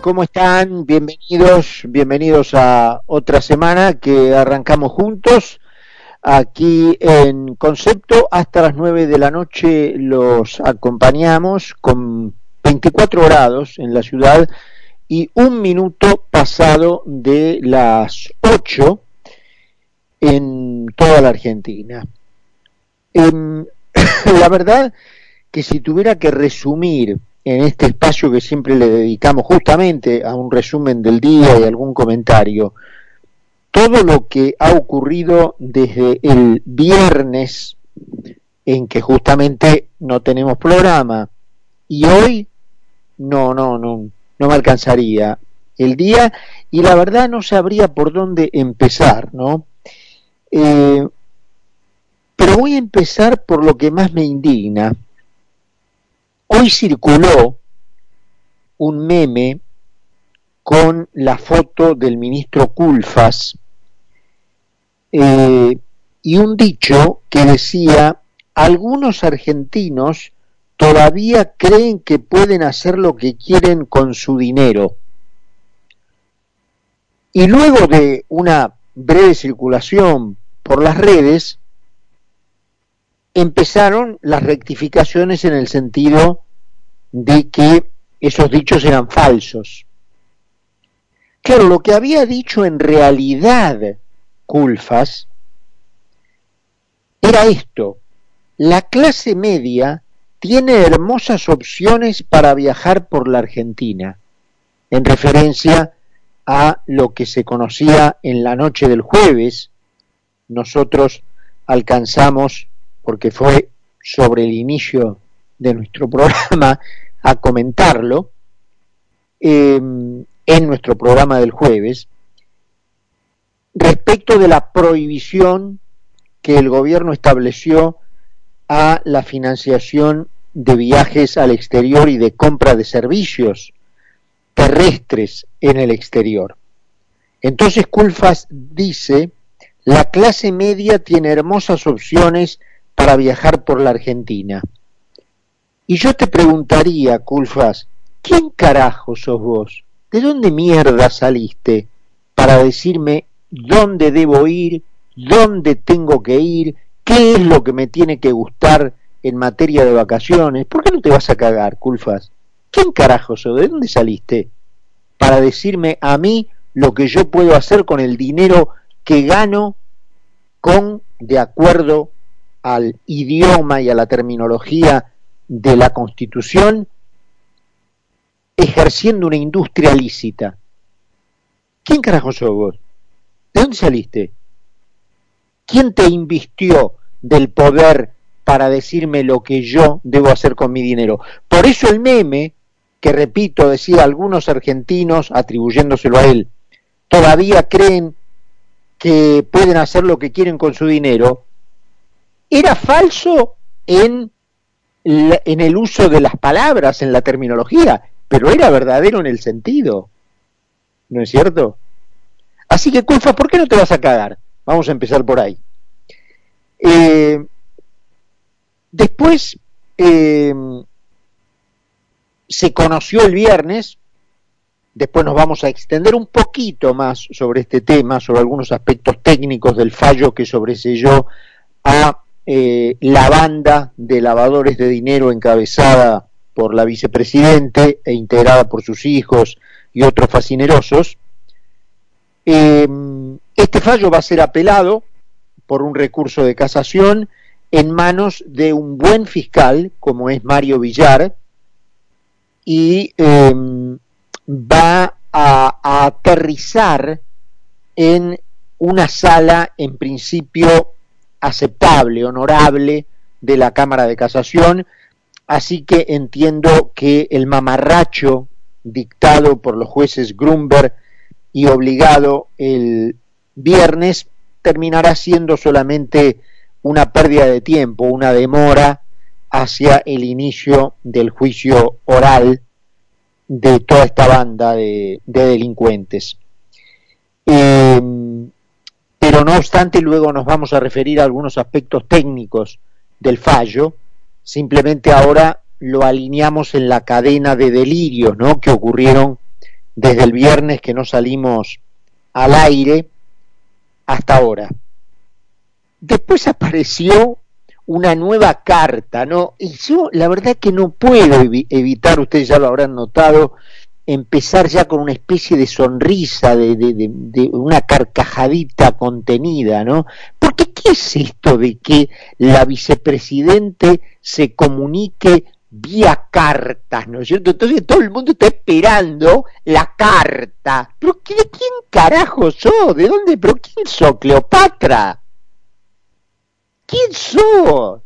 ¿cómo están? Bienvenidos, bienvenidos a otra semana que arrancamos juntos. Aquí en Concepto hasta las 9 de la noche los acompañamos con 24 grados en la ciudad y un minuto pasado de las 8 en toda la Argentina. Em, la verdad que si tuviera que resumir en este espacio que siempre le dedicamos justamente a un resumen del día y algún comentario, todo lo que ha ocurrido desde el viernes en que justamente no tenemos programa y hoy no, no, no, no me alcanzaría el día y la verdad no sabría por dónde empezar, ¿no? Eh, pero voy a empezar por lo que más me indigna. Hoy circuló un meme con la foto del ministro Culfas eh, y un dicho que decía, algunos argentinos todavía creen que pueden hacer lo que quieren con su dinero. Y luego de una breve circulación por las redes, empezaron las rectificaciones en el sentido de que esos dichos eran falsos. Claro, lo que había dicho en realidad Culfas era esto, la clase media tiene hermosas opciones para viajar por la Argentina, en referencia a lo que se conocía en la noche del jueves. Nosotros alcanzamos porque fue sobre el inicio de nuestro programa a comentarlo, em, en nuestro programa del jueves, respecto de la prohibición que el gobierno estableció a la financiación de viajes al exterior y de compra de servicios terrestres en el exterior. Entonces Culfas dice, la clase media tiene hermosas opciones para viajar por la Argentina. Y yo te preguntaría, Culfas, ¿quién carajo sos vos? ¿De dónde mierda saliste para decirme dónde debo ir, dónde tengo que ir, qué es lo que me tiene que gustar en materia de vacaciones? ¿Por qué no te vas a cagar, Culfas? ¿Quién carajo sos? ¿De dónde saliste? Para decirme a mí lo que yo puedo hacer con el dinero que gano con de acuerdo al idioma y a la terminología de la Constitución ejerciendo una industria lícita. ¿Quién carajo sos vos? ¿De dónde saliste? ¿Quién te invistió del poder para decirme lo que yo debo hacer con mi dinero? Por eso el meme, que repito, decía algunos argentinos, atribuyéndoselo a él, todavía creen que pueden hacer lo que quieren con su dinero, era falso en, en el uso de las palabras, en la terminología, pero era verdadero en el sentido. ¿No es cierto? Así que, Culfa, ¿por qué no te vas a cagar? Vamos a empezar por ahí. Eh, después eh, se conoció el viernes, después nos vamos a extender un poquito más sobre este tema, sobre algunos aspectos técnicos del fallo que sobreselló a eh, la banda de lavadores de dinero encabezada por la vicepresidente e integrada por sus hijos y otros fascinerosos. Em, este fallo va a ser apelado por un recurso de casación en manos de un buen fiscal como es Mario Villar y em, va a aterrizar en una sala en principio aceptable, honorable de la Cámara de Casación, así que entiendo que el mamarracho dictado por los jueces Grumber y obligado el viernes terminará siendo solamente una pérdida de tiempo, una demora hacia el inicio del juicio oral de toda esta banda de, delincuentes. Eh, pero no obstante luego nos vamos a referir a algunos aspectos técnicos del fallo, simplemente ahora lo alineamos en la cadena de delirios, ¿no? Que ocurrieron desde el viernes que no salimos al aire hasta ahora. Después apareció una nueva carta, ¿no? Y yo la verdad que no puedo evitar, ustedes ya lo habrán notado, empezar ya con una especie de sonrisa, de, una carcajadita contenida, ¿no? Porque ¿qué es esto de que la vicepresidente se comunique vía cartas, ¿no es cierto? Entonces todo el mundo está esperando la carta. ¿Pero de quién carajo sos? ¿De dónde? ¿Pero quién sos? ¿Cleopatra? ¿Quién sos?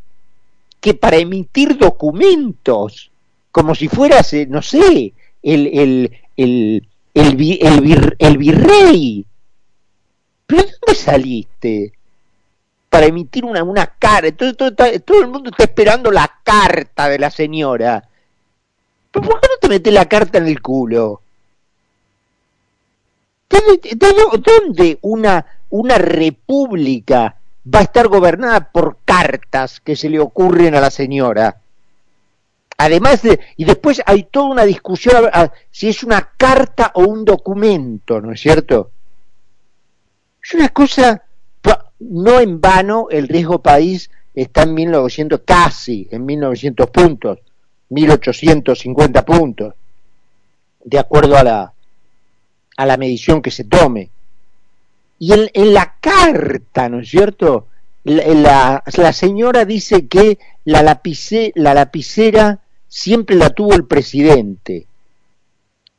Que para emitir documentos, como si fueras, eh, no sé, el, el, el, el, el virrey. ¿Pero de dónde saliste? Para emitir una, una carta. Todo, todo, todo, el mundo está esperando la carta de la señora. ¿Pero por qué no te metes la carta en el culo? ¿Dónde una, una república va a estar gobernada por cartas que se le ocurren a la señora? Además de, y después hay toda una discusión si es una carta o un documento, ¿no es cierto? Es una cosa, no en vano el riesgo país está en 1900, casi en 1900 puntos, 1850 puntos, de acuerdo a la, a la medición que se tome. Y en, en la carta, ¿no es cierto? La, la, señora dice que la, la lapicera siempre la tuvo el presidente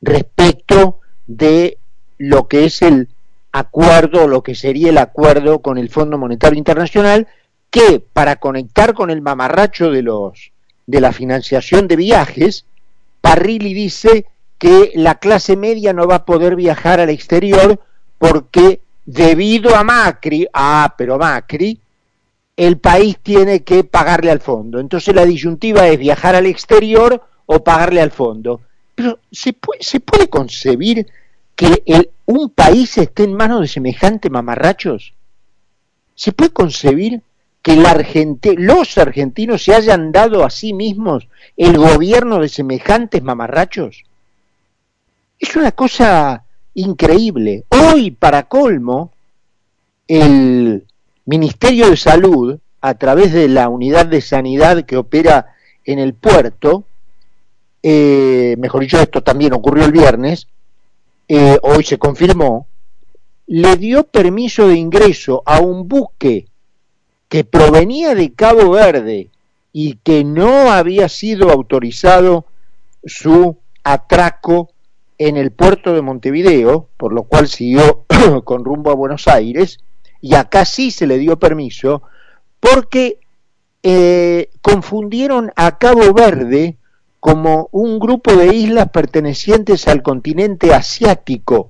respecto de lo que es el acuerdo, lo que sería el acuerdo con el Fondo Monetario Internacional, que para conectar con el mamarracho de los de la financiación de viajes, Parrilli dice que la clase media no va a poder viajar al exterior porque debido a Macri, ah, pero Macri, el país tiene que pagarle al fondo. Entonces la disyuntiva es viajar al exterior o pagarle al fondo. Pero ¿se puede, concebir que un país esté en manos de semejantes mamarrachos? ¿Se puede concebir que los argentinos se hayan dado a sí mismos el gobierno de semejantes mamarrachos? Es una cosa increíble. Hoy, para colmo, el Ministerio de Salud, a través de la unidad de sanidad que opera en el puerto, eh, mejor dicho, esto también ocurrió el viernes, eh, hoy se confirmó, le dio permiso de ingreso a un buque que provenía de Cabo Verde y que no había sido autorizado su atraco en el puerto de Montevideo, por lo cual siguió con rumbo a Buenos Aires, y acá sí se le dio permiso, porque eh, confundieron a Cabo Verde como un grupo de islas pertenecientes al continente asiático.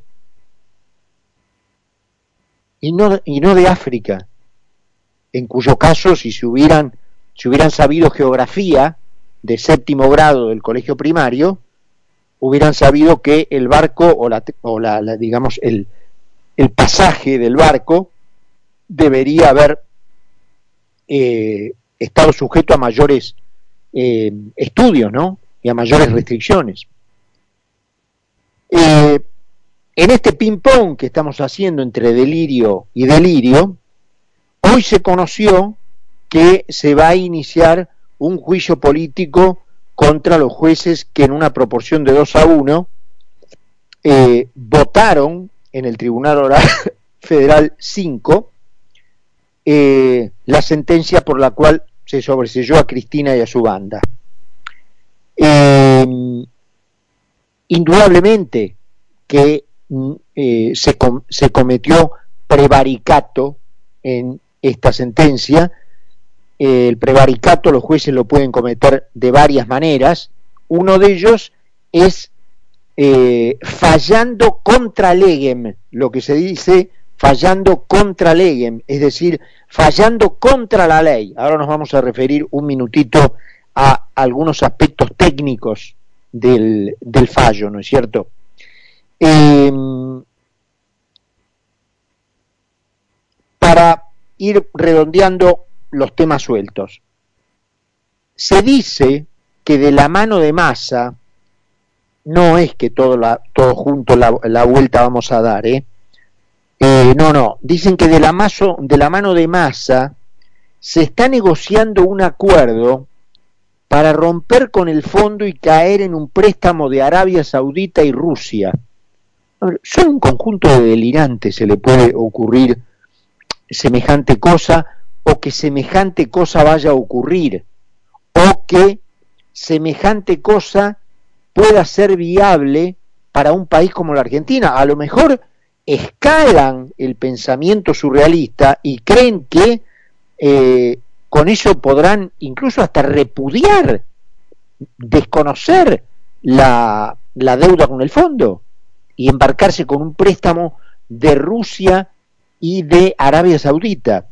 Y no, y no de África, en cuyo caso si se hubieran, si hubieran sabido geografía de séptimo grado del colegio primario, hubieran sabido que el barco o la, o la, digamos el, el pasaje del barco debería haber eh, estado sujeto a mayores eh, estudios, ¿no? Y a mayores restricciones. Eh, en este ping-pong que estamos haciendo entre delirio y delirio, hoy se conoció que se va a iniciar un juicio político contra los jueces que en una proporción de 2 a 1 votaron en el Tribunal Oral Federal 5 eh, la sentencia por la cual se sobreselló a Cristina y a su banda. Eh, indudablemente que mm, eh, se, se, cometió prevaricato en esta sentencia. el prevaricato los jueces lo pueden cometer de varias maneras. Uno de ellos es fallando contra legem, lo que se dice fallando contra legem, es decir, fallando contra la ley. Ahora nos vamos a referir un minutito a algunos aspectos técnicos del, fallo, ¿no es cierto? Em, para ir redondeando los temas sueltos. Se dice que de la mano de masa, no es que todo, la, todo junto la, vuelta vamos a dar, ¿eh? ¿Eh? no, no, dicen que de la, mano de masa se está negociando un acuerdo para romper con el fondo y caer en un préstamo de Arabia Saudita y Rusia. Son un conjunto de delirantes, se le puede ocurrir semejante cosa o que semejante cosa vaya a ocurrir o que semejante cosa pueda ser viable para un país como la Argentina. A lo mejor escalan el pensamiento surrealista y creen que eh, con eso podrán incluso hasta repudiar, desconocer la, deuda con el fondo y embarcarse con un préstamo de Rusia y de Arabia Saudita.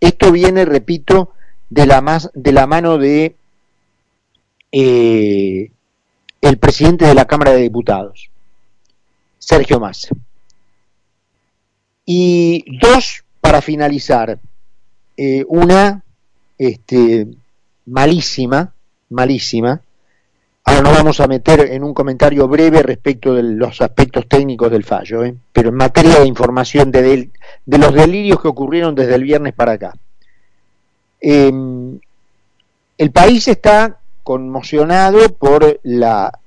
Esto viene, repito, de la, más, de la mano de eh, el presidente de la Cámara de Diputados, Sergio Massa. Y dos, para finalizar, eh, una este, malísima, malísima. Ahora nos vamos a meter en un comentario breve respecto de los aspectos técnicos del fallo, ¿eh? pero en materia de información de, de, los delirios que ocurrieron desde el viernes para acá. Em, el país está conmocionado por la,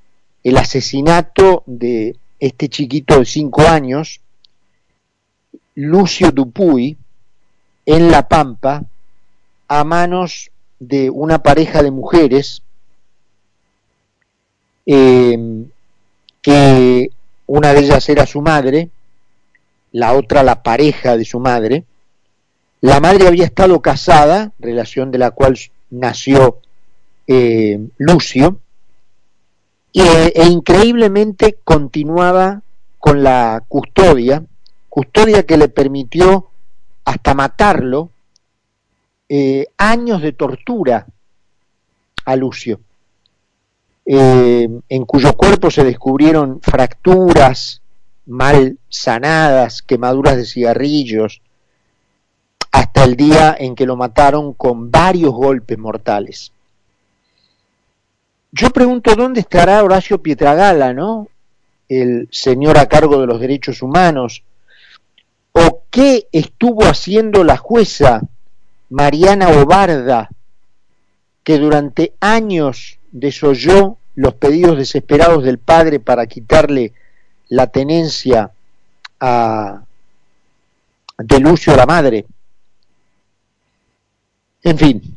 el asesinato de este chiquito de cinco años, Lucio Dupuy, en La Pampa, a manos de una pareja de mujeres em, que una de ellas era su madre, la otra la pareja de su madre. La madre había estado casada, relación de la cual nació eh, Lucio, e, e increíblemente continuaba con la custodia, custodia que le permitió hasta matarlo, eh, años de tortura a Lucio, eh, en cuyo cuerpo se descubrieron fracturas mal sanadas, quemaduras de cigarrillos, hasta el día en que lo mataron con varios golpes mortales. Yo pregunto dónde estará Horacio Pietragala, ¿no? El señor a cargo de los derechos humanos, qué estuvo haciendo la jueza Mariana Obarda, que durante años desoyó los pedidos desesperados del padre para quitarle la tenencia de Lucio a la madre. En fin,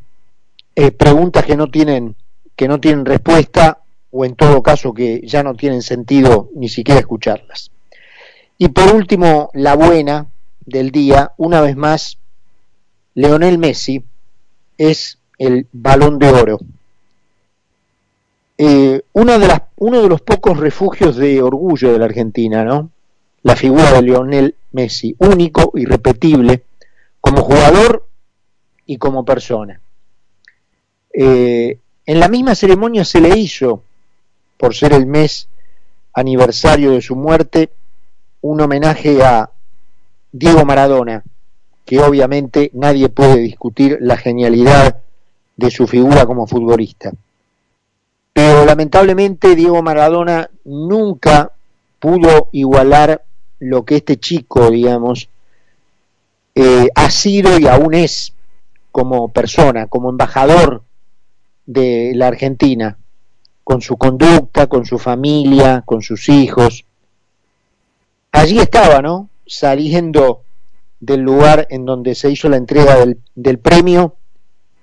eh, preguntas que no tienen que no tienen respuesta o en todo caso que ya no tienen sentido ni siquiera escucharlas. Y por último, la buena del día, una vez más, Leonel Messi es el balón de oro. Eh, una de las, uno de los pocos refugios de orgullo de la Argentina, ¿no? La figura de Leonel Messi, único, irrepetible, como jugador y como persona. Eh, en la misma ceremonia se le hizo, por ser el mes aniversario de su muerte, un homenaje a Diego Maradona, que obviamente nadie puede discutir la genialidad de su figura como futbolista. Pero lamentablemente Diego Maradona nunca pudo igualar lo que este chico, digamos, eh, ha sido y aún es como persona, como embajador de la Argentina, con su conducta, con su familia, con sus hijos. Allí estaba, ¿no? Saliendo del lugar en donde se hizo la entrega del, premio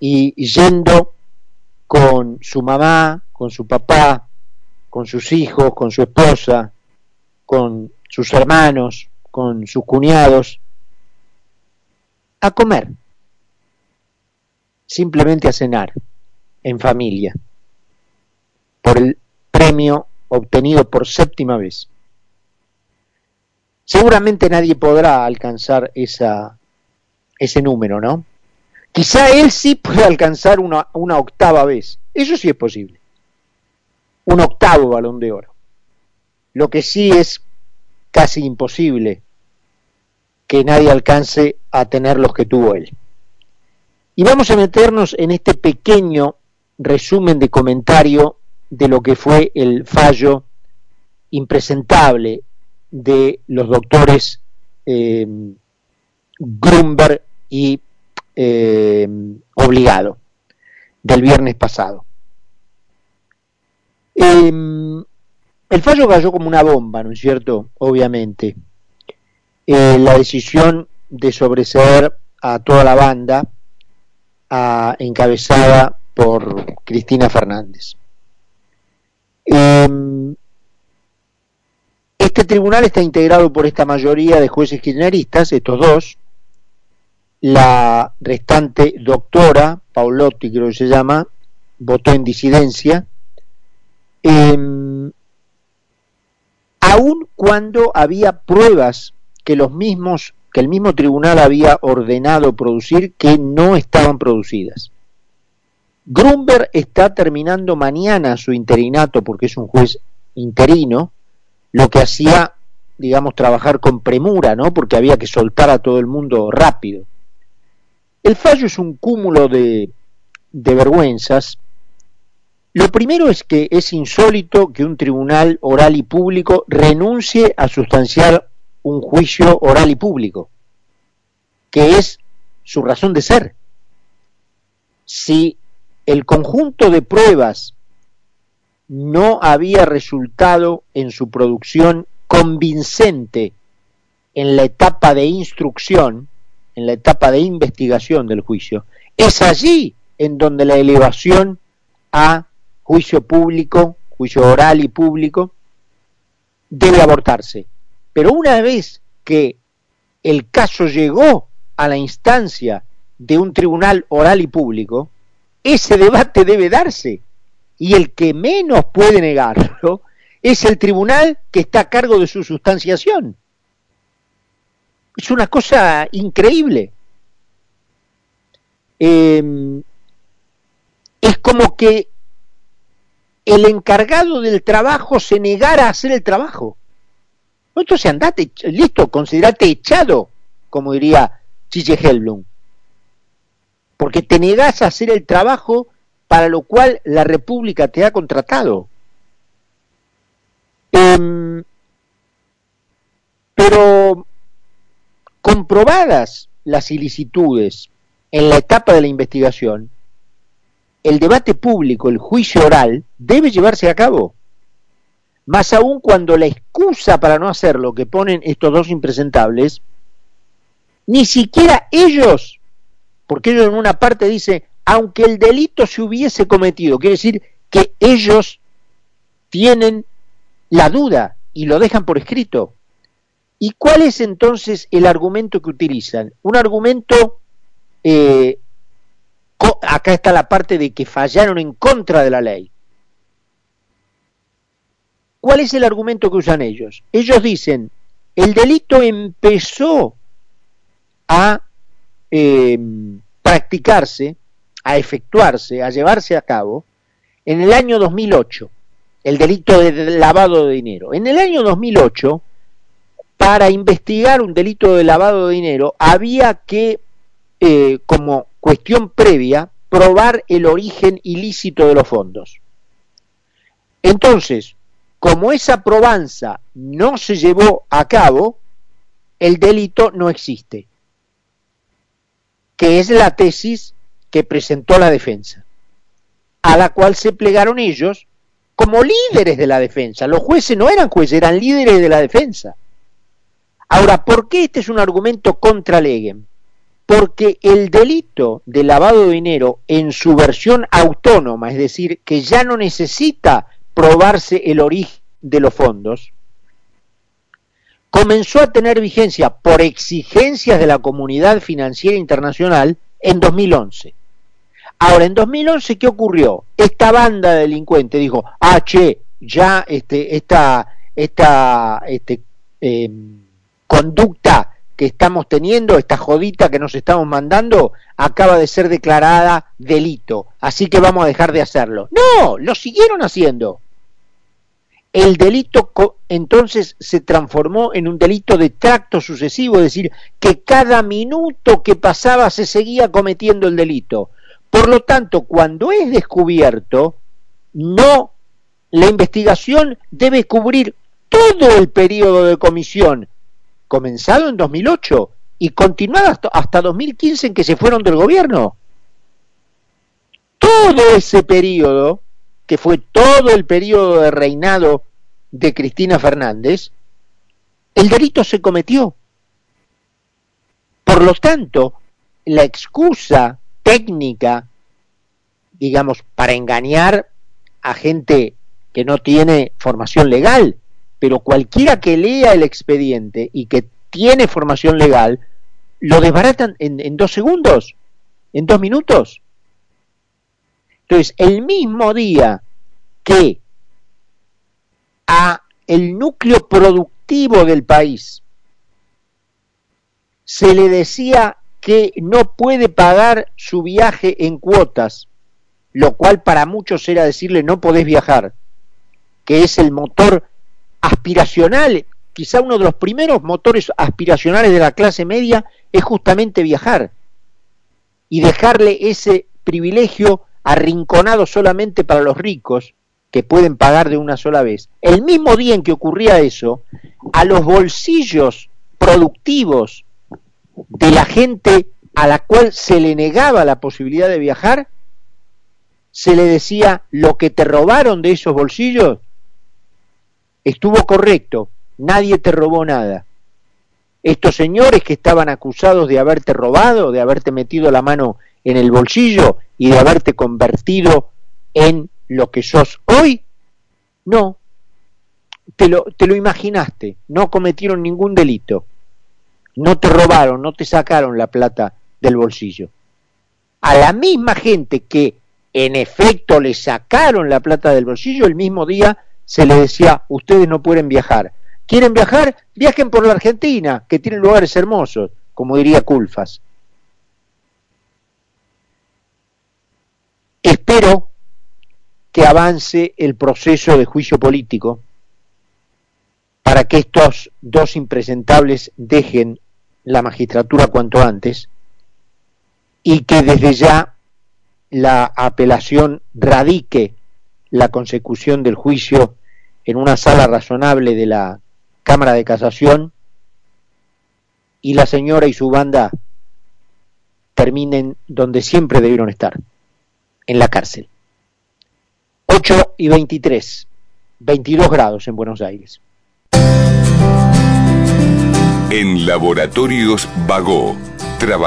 y yendo con su mamá, con su papá, con sus hijos, con su esposa, con sus hermanos, con sus cuñados, a comer, simplemente a cenar en familia por el premio obtenido por séptima vez. Seguramente nadie podrá alcanzar esa, ese número, ¿no? Quizá él sí pueda alcanzar una, una octava vez. Eso sí es posible. Un octavo balón de oro. Lo que sí es casi imposible que nadie alcance a tener los que tuvo él. Y vamos a meternos en este pequeño resumen de comentario de lo que fue el fallo impresentable de los doctores eh, y eh, Obligado del viernes pasado. Em, el fallo cayó como una bomba, ¿no es cierto? Obviamente. Eh, la decisión de sobreseer a toda la banda, encabezada por Cristina Fernández. Em, este tribunal está integrado por esta mayoría de jueces kirchneristas, estos dos, la restante doctora, Paulotti creo que se llama, votó en disidencia, eh, aun cuando había pruebas que los mismos, que el mismo tribunal había ordenado producir que no estaban producidas. Grunberg está terminando mañana su interinato porque es un juez interino, lo que hacía, digamos, trabajar con premura, ¿no? Porque había que soltar a todo el mundo rápido. El fallo es un cúmulo de, de vergüenzas. Lo primero es que es insólito que un tribunal oral y público renuncie a sustanciar un juicio oral y público, que es su razón de ser. Si el conjunto de pruebas no había resultado en su producción convincente en la etapa de instrucción, en la etapa de investigación del juicio, es allí en donde la elevación a juicio público, juicio oral y público, debe abortarse. Pero una vez que el caso llegó a la instancia de un tribunal oral y público, ese debate debe darse. Y el que menos puede negarlo es el tribunal que está a cargo de su sustanciación. Es una cosa increíble. Em, es como que el encargado del trabajo se negara a hacer el trabajo. Entonces andate, listo, considerate echado, como diría Chiche Helblum. Porque te negas a hacer el trabajo para lo cual la República te ha contratado. Em, pero comprobadas las ilicitudes en la etapa de la investigación, el debate público, el juicio oral, debe llevarse a cabo. Más aún cuando la excusa para no hacerlo que ponen estos dos impresentables, ni siquiera ellos, porque ellos en una parte dicen, aunque el delito se hubiese cometido, quiere decir que ellos tienen la duda y lo dejan por escrito. ¿Y cuál es entonces el argumento que utilizan? Un argumento, eh, acá está la parte de que fallaron en contra de la ley. ¿Cuál es el argumento que usan ellos? Ellos dicen, el delito empezó a eh, practicarse, a efectuarse, a llevarse a cabo en el año 2008, el delito de lavado de dinero. En el año 2008, para investigar un delito de lavado de dinero había que, eh, como cuestión previa, probar el origen ilícito de los fondos. Entonces, como esa probanza no se llevó a cabo, el delito no existe, que es la tesis que presentó la defensa, a la cual se plegaron ellos como líderes de la defensa. Los jueces no eran jueces, eran líderes de la defensa. Ahora, ¿por qué este es un argumento contra Legem? Porque el delito de lavado de dinero en su versión autónoma, es decir, que ya no necesita probarse el origen de los fondos, comenzó a tener vigencia por exigencias de la comunidad financiera internacional en 2011. Ahora, en 2011, ¿qué ocurrió? Esta banda de delincuentes dijo, ah, che, ya este, esta, esta este, em, conducta que estamos teniendo, esta jodita que nos estamos mandando, acaba de ser declarada delito, así que vamos a dejar de hacerlo. No, lo siguieron haciendo. El delito entonces se transformó en un delito de tracto sucesivo, es decir, que cada minuto que pasaba se seguía cometiendo el delito. Por lo tanto, cuando es descubierto, no, la investigación debe cubrir todo el periodo de comisión, comenzado en 2008 y continuado hasta, hasta 2015 en que se fueron del gobierno. Todo ese periodo, que fue todo el periodo de reinado de Cristina Fernández, el delito se cometió. Por lo tanto, la excusa técnica, digamos, para engañar a gente que no tiene formación legal, pero cualquiera que lea el expediente y que tiene formación legal, lo desbaratan en, dos segundos, en dos minutos. Entonces, el mismo día que a el núcleo productivo del país se le decía que no puede pagar su viaje en cuotas, lo cual para muchos era decirle no podés viajar, que es el motor aspiracional, quizá uno de los primeros motores aspiracionales de la clase media es justamente viajar y dejarle ese privilegio arrinconado solamente para los ricos que pueden pagar de una sola vez. El mismo día en que ocurría eso, a los bolsillos productivos de la gente a la cual se le negaba la posibilidad de viajar, se le decía lo que te robaron de esos bolsillos estuvo correcto, nadie te robó nada. Estos señores que estaban acusados de haberte robado, de haberte metido la mano en el bolsillo y de haberte convertido en lo que sos hoy, no, te lo, te lo imaginaste, no cometieron ningún delito, no te robaron, no te sacaron la plata del bolsillo. A la misma gente que en efecto le sacaron la plata del bolsillo, el mismo día se le decía, ustedes no pueden viajar. ¿Quieren viajar? Viajen por la Argentina, que tiene lugares hermosos, como diría Culfas. Espero que avance el proceso de juicio político para que estos dos impresentables dejen la magistratura cuanto antes y que desde ya la apelación radique la consecución del juicio en una sala razonable de la Cámara de Casación y la señora y su banda terminen donde siempre debieron estar, en la cárcel. 8 y 23, 22 grados en Buenos Aires. En Laboratorios Vago, trabajo